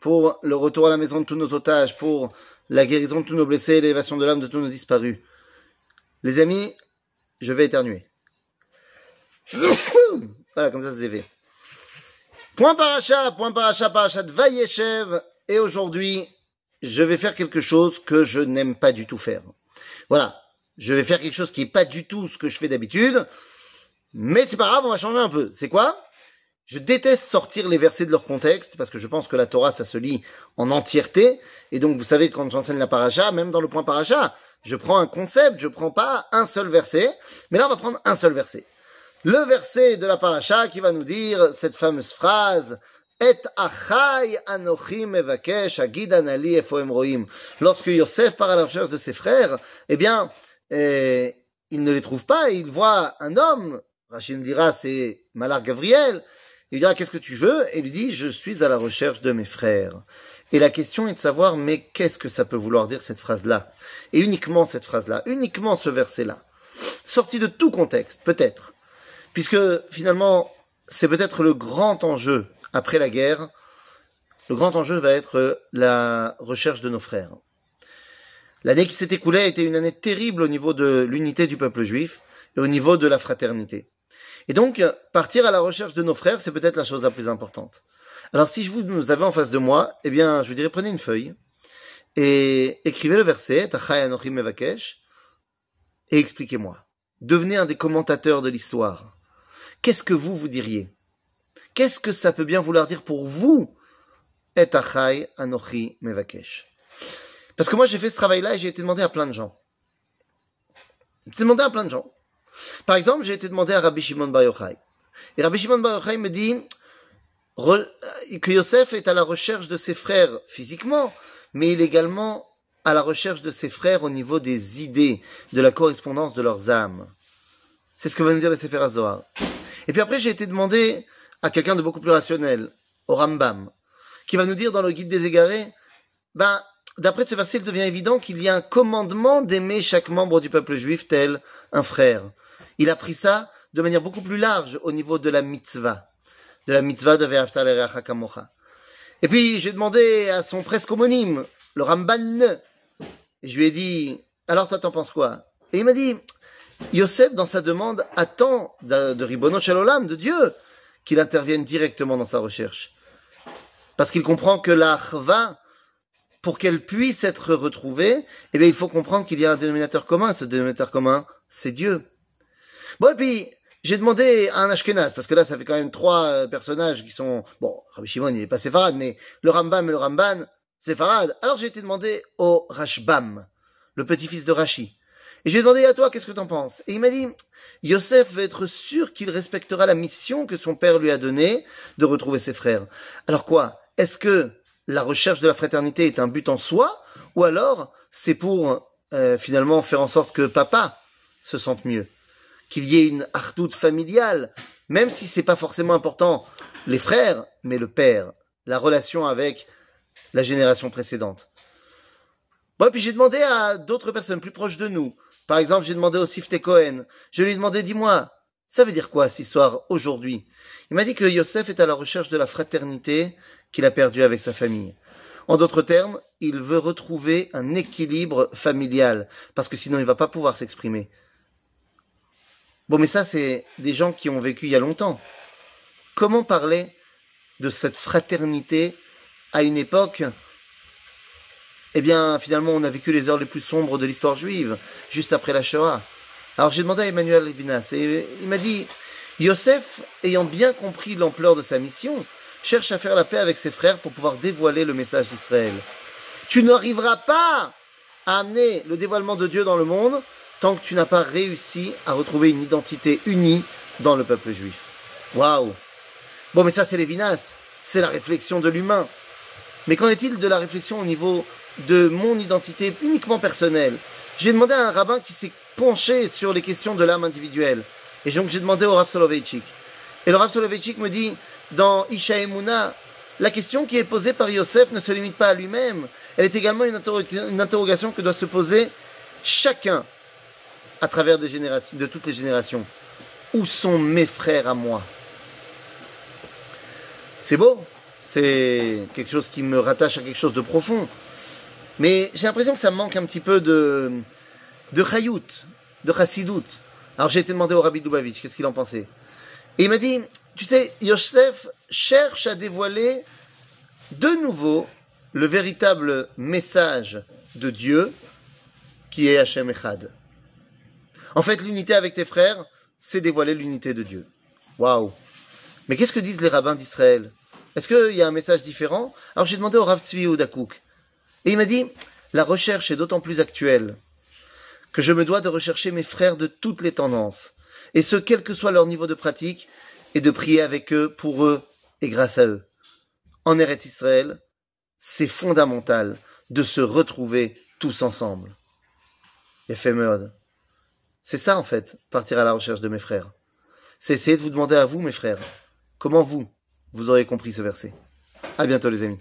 pour le retour à la maison de tous nos otages, pour la guérison de tous nos blessés, l'élévation de l'âme de tous nos disparus. Les amis, je vais éternuer. voilà, comme ça c'est fait. Point paracha, point paracha, paracha de Vayeshev. Et aujourd'hui, je vais faire quelque chose que je n'aime pas du tout faire. Voilà. Je vais faire quelque chose qui est pas du tout ce que je fais d'habitude. Mais c'est pas grave, on va changer un peu. C'est quoi? Je déteste sortir les versets de leur contexte parce que je pense que la Torah ça se lit en entièreté et donc vous savez quand j'enseigne la paracha, même dans le point paracha, je prends un concept, je prends pas un seul verset, mais là on va prendre un seul verset. Le verset de la paracha qui va nous dire cette fameuse phrase Et achai anochim evakesh anali roim. Lorsque Yosef part à la recherche de ses frères, eh bien, eh, il ne les trouve pas, il voit un homme, Rachid dira c'est Malar Gabriel, il lui dira qu'est-ce que tu veux? Et il lui dit je suis à la recherche de mes frères. Et la question est de savoir mais qu'est-ce que ça peut vouloir dire cette phrase-là? Et uniquement cette phrase-là, uniquement ce verset-là. Sorti de tout contexte, peut-être. Puisque finalement, c'est peut-être le grand enjeu après la guerre. Le grand enjeu va être la recherche de nos frères. L'année qui s'est écoulée a été une année terrible au niveau de l'unité du peuple juif et au niveau de la fraternité. Et donc, partir à la recherche de nos frères, c'est peut-être la chose la plus importante. Alors, si je vous nous avez en face de moi, eh bien, je vous dirais, prenez une feuille et écrivez le verset, et expliquez-moi. Devenez un des commentateurs de l'histoire. Qu'est-ce que vous, vous diriez? Qu'est-ce que ça peut bien vouloir dire pour vous anochi. Parce que moi, j'ai fait ce travail-là et j'ai été demandé à plein de gens. J'ai été demandé à plein de gens. Par exemple, j'ai été demandé à Rabbi Shimon Bar Yochai. Et Rabbi Shimon Bar Yochai me dit que Yosef est à la recherche de ses frères physiquement, mais il est également à la recherche de ses frères au niveau des idées, de la correspondance de leurs âmes. C'est ce que va nous dire le Sefer Zohar. Et puis après, j'ai été demandé à quelqu'un de beaucoup plus rationnel, au Rambam, qui va nous dire dans le guide des égarés, ben, d'après ce verset, il devient évident qu'il y a un commandement d'aimer chaque membre du peuple juif tel un frère. Il a pris ça de manière beaucoup plus large au niveau de la mitzvah, de la mitzvah de Ve'aftal Kamocha. Et puis j'ai demandé à son presque homonyme, le Ramban, et je lui ai dit, alors toi t'en penses quoi? Et il m'a dit, Yosef dans sa demande attend de, de Ribono Shalolam, de Dieu, qu'il intervienne directement dans sa recherche. Parce qu'il comprend que la pour qu'elle puisse être retrouvée, eh bien, il faut comprendre qu'il y a un dénominateur commun. Ce dénominateur commun, c'est Dieu. Bon, et puis, j'ai demandé à un Ashkenaz, parce que là, ça fait quand même trois euh, personnages qui sont, bon, Rabbi Shimon, il n'est pas séfarade, mais le Rambam et le Ramban, séfarade. Alors, j'ai été demandé au Rashbam, le petit-fils de Rashi. Et j'ai demandé à toi, qu'est-ce que t'en penses? Et il m'a dit, Yosef veut être sûr qu'il respectera la mission que son père lui a donnée de retrouver ses frères. Alors quoi? Est-ce que la recherche de la fraternité est un but en soi, ou alors c'est pour euh, finalement faire en sorte que papa se sente mieux? Qu'il y ait une hardoute familiale, même si c'est pas forcément important les frères, mais le père, la relation avec la génération précédente. Bon, puis j'ai demandé à d'autres personnes plus proches de nous. Par exemple, j'ai demandé au Sifte Cohen. Je lui ai demandé, dis-moi, ça veut dire quoi cette histoire aujourd'hui? Il m'a dit que Yosef est à la recherche de la fraternité qu'il a perdue avec sa famille. En d'autres termes, il veut retrouver un équilibre familial, parce que sinon il va pas pouvoir s'exprimer. Bon, mais ça, c'est des gens qui ont vécu il y a longtemps. Comment parler de cette fraternité à une époque Eh bien, finalement, on a vécu les heures les plus sombres de l'histoire juive, juste après la Shoah. Alors j'ai demandé à Emmanuel Levinas, et il m'a dit, Yosef, ayant bien compris l'ampleur de sa mission, cherche à faire la paix avec ses frères pour pouvoir dévoiler le message d'Israël. Tu n'arriveras pas à amener le dévoilement de Dieu dans le monde tant que tu n'as pas réussi à retrouver une identité unie dans le peuple juif. Waouh Bon, mais ça, c'est Lévinas. C'est la réflexion de l'humain. Mais qu'en est-il de la réflexion au niveau de mon identité uniquement personnelle? J'ai demandé à un rabbin qui s'est penché sur les questions de l'âme individuelle. Et donc, j'ai demandé au Rav Soloveitchik. Et le Rav Soloveitchik me dit, dans Isha Emuna, la question qui est posée par Yosef ne se limite pas à lui-même. Elle est également une interrogation que doit se poser chacun à travers des générations, de toutes les générations. Où sont mes frères à moi? C'est beau, C'est quelque chose qui me rattache à quelque chose de profond. Mais j'ai l'impression que ça manque un petit peu de, de chayout, de chassidout. Alors j'ai été demandé au Rabbi Dubavitch, qu'est-ce qu'il en pensait? Et il m'a dit, tu sais, Yosef cherche à dévoiler de nouveau le véritable message de Dieu qui est Hachem Echad. En fait, l'unité avec tes frères, c'est dévoiler l'unité de Dieu. Waouh! Mais qu'est-ce que disent les rabbins d'Israël? Est-ce qu'il y a un message différent? Alors j'ai demandé au Rav Tzvi Oudakouk. Et il m'a dit, la recherche est d'autant plus actuelle que je me dois de rechercher mes frères de toutes les tendances, et ce, quel que soit leur niveau de pratique, et de prier avec eux, pour eux, et grâce à eux. En Eretz Israël, c'est fondamental de se retrouver tous ensemble. mode. C'est ça, en fait, partir à la recherche de mes frères. C'est essayer de vous demander à vous, mes frères, comment vous, vous aurez compris ce verset. À bientôt, les amis.